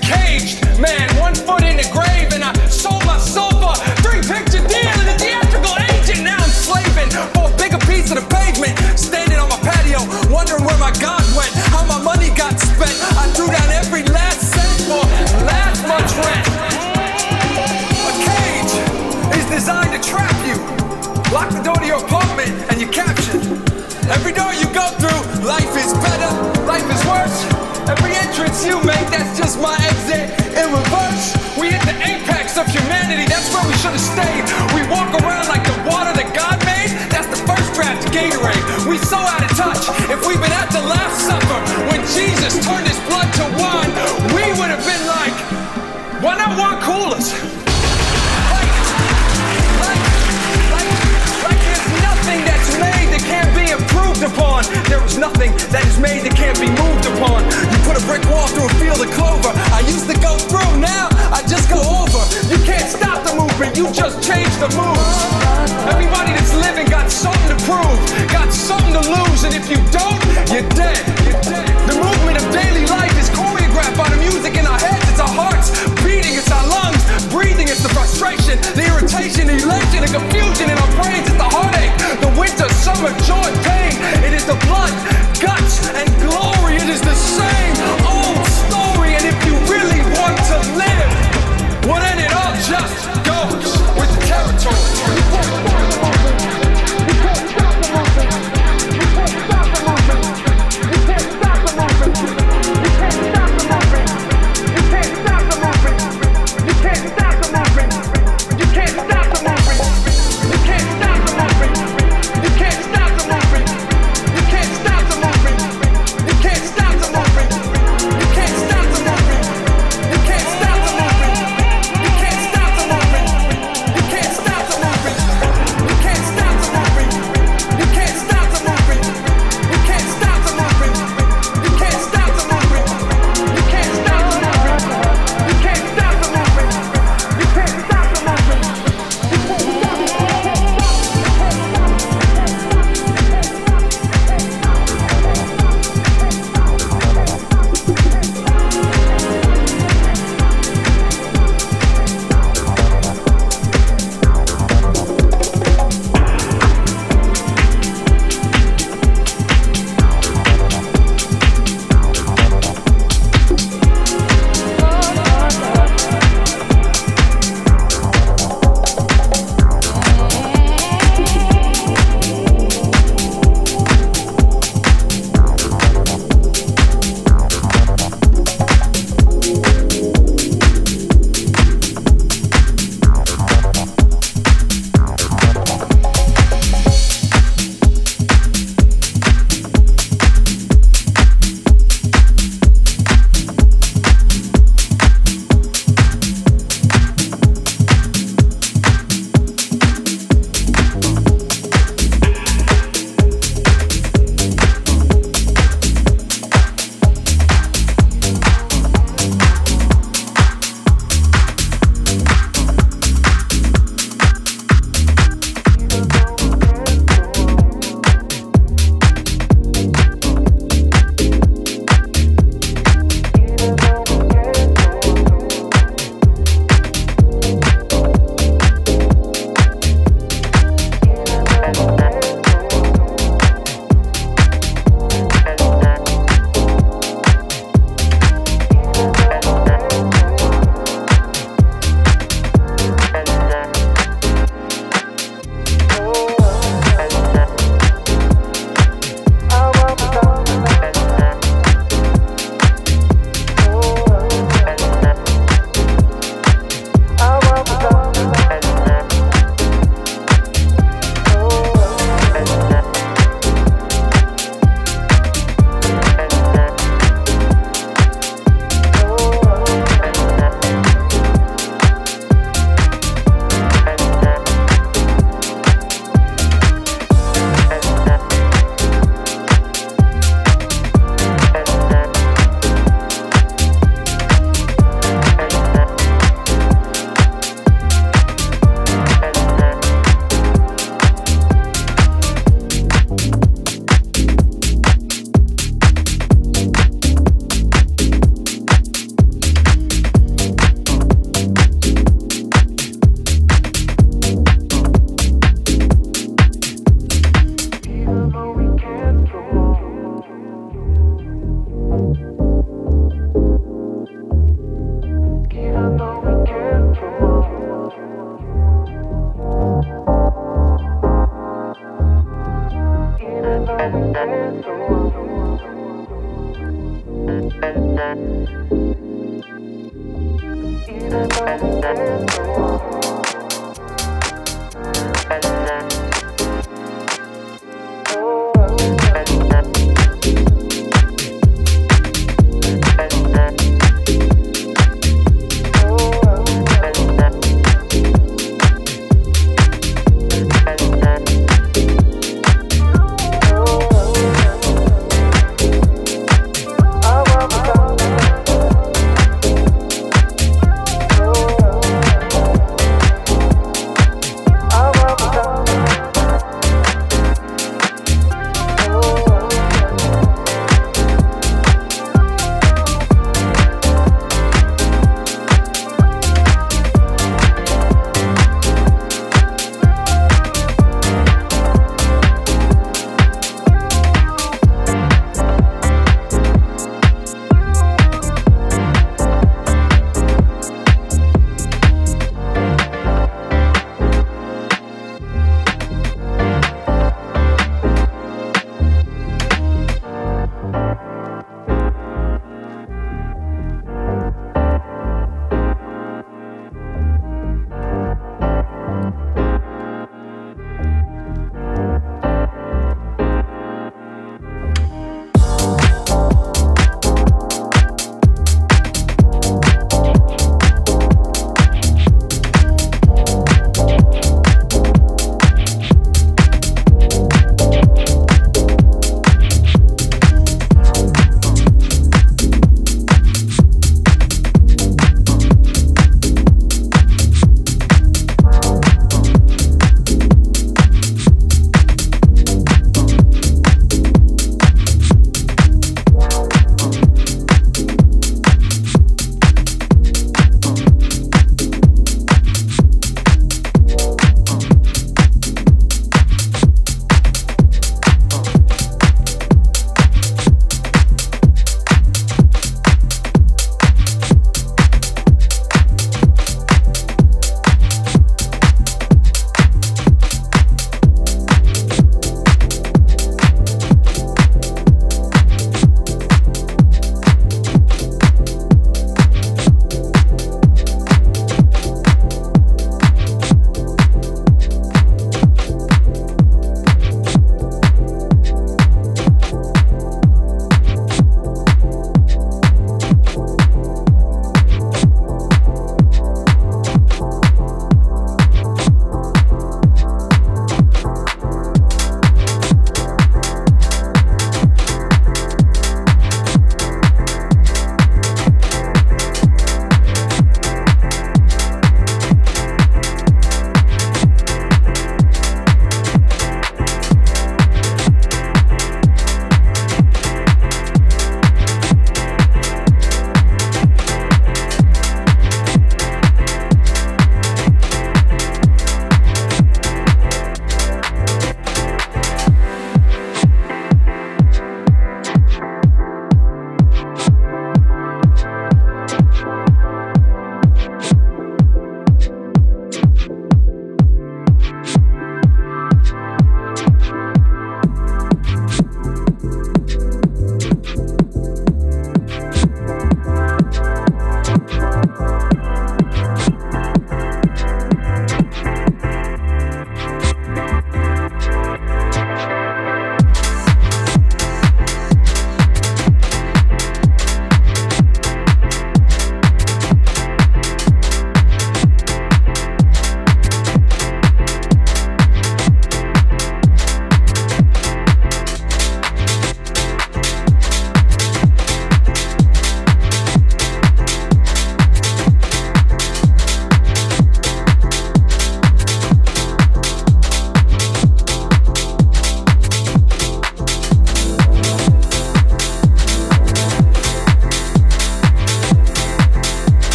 caged man,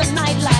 the nightlife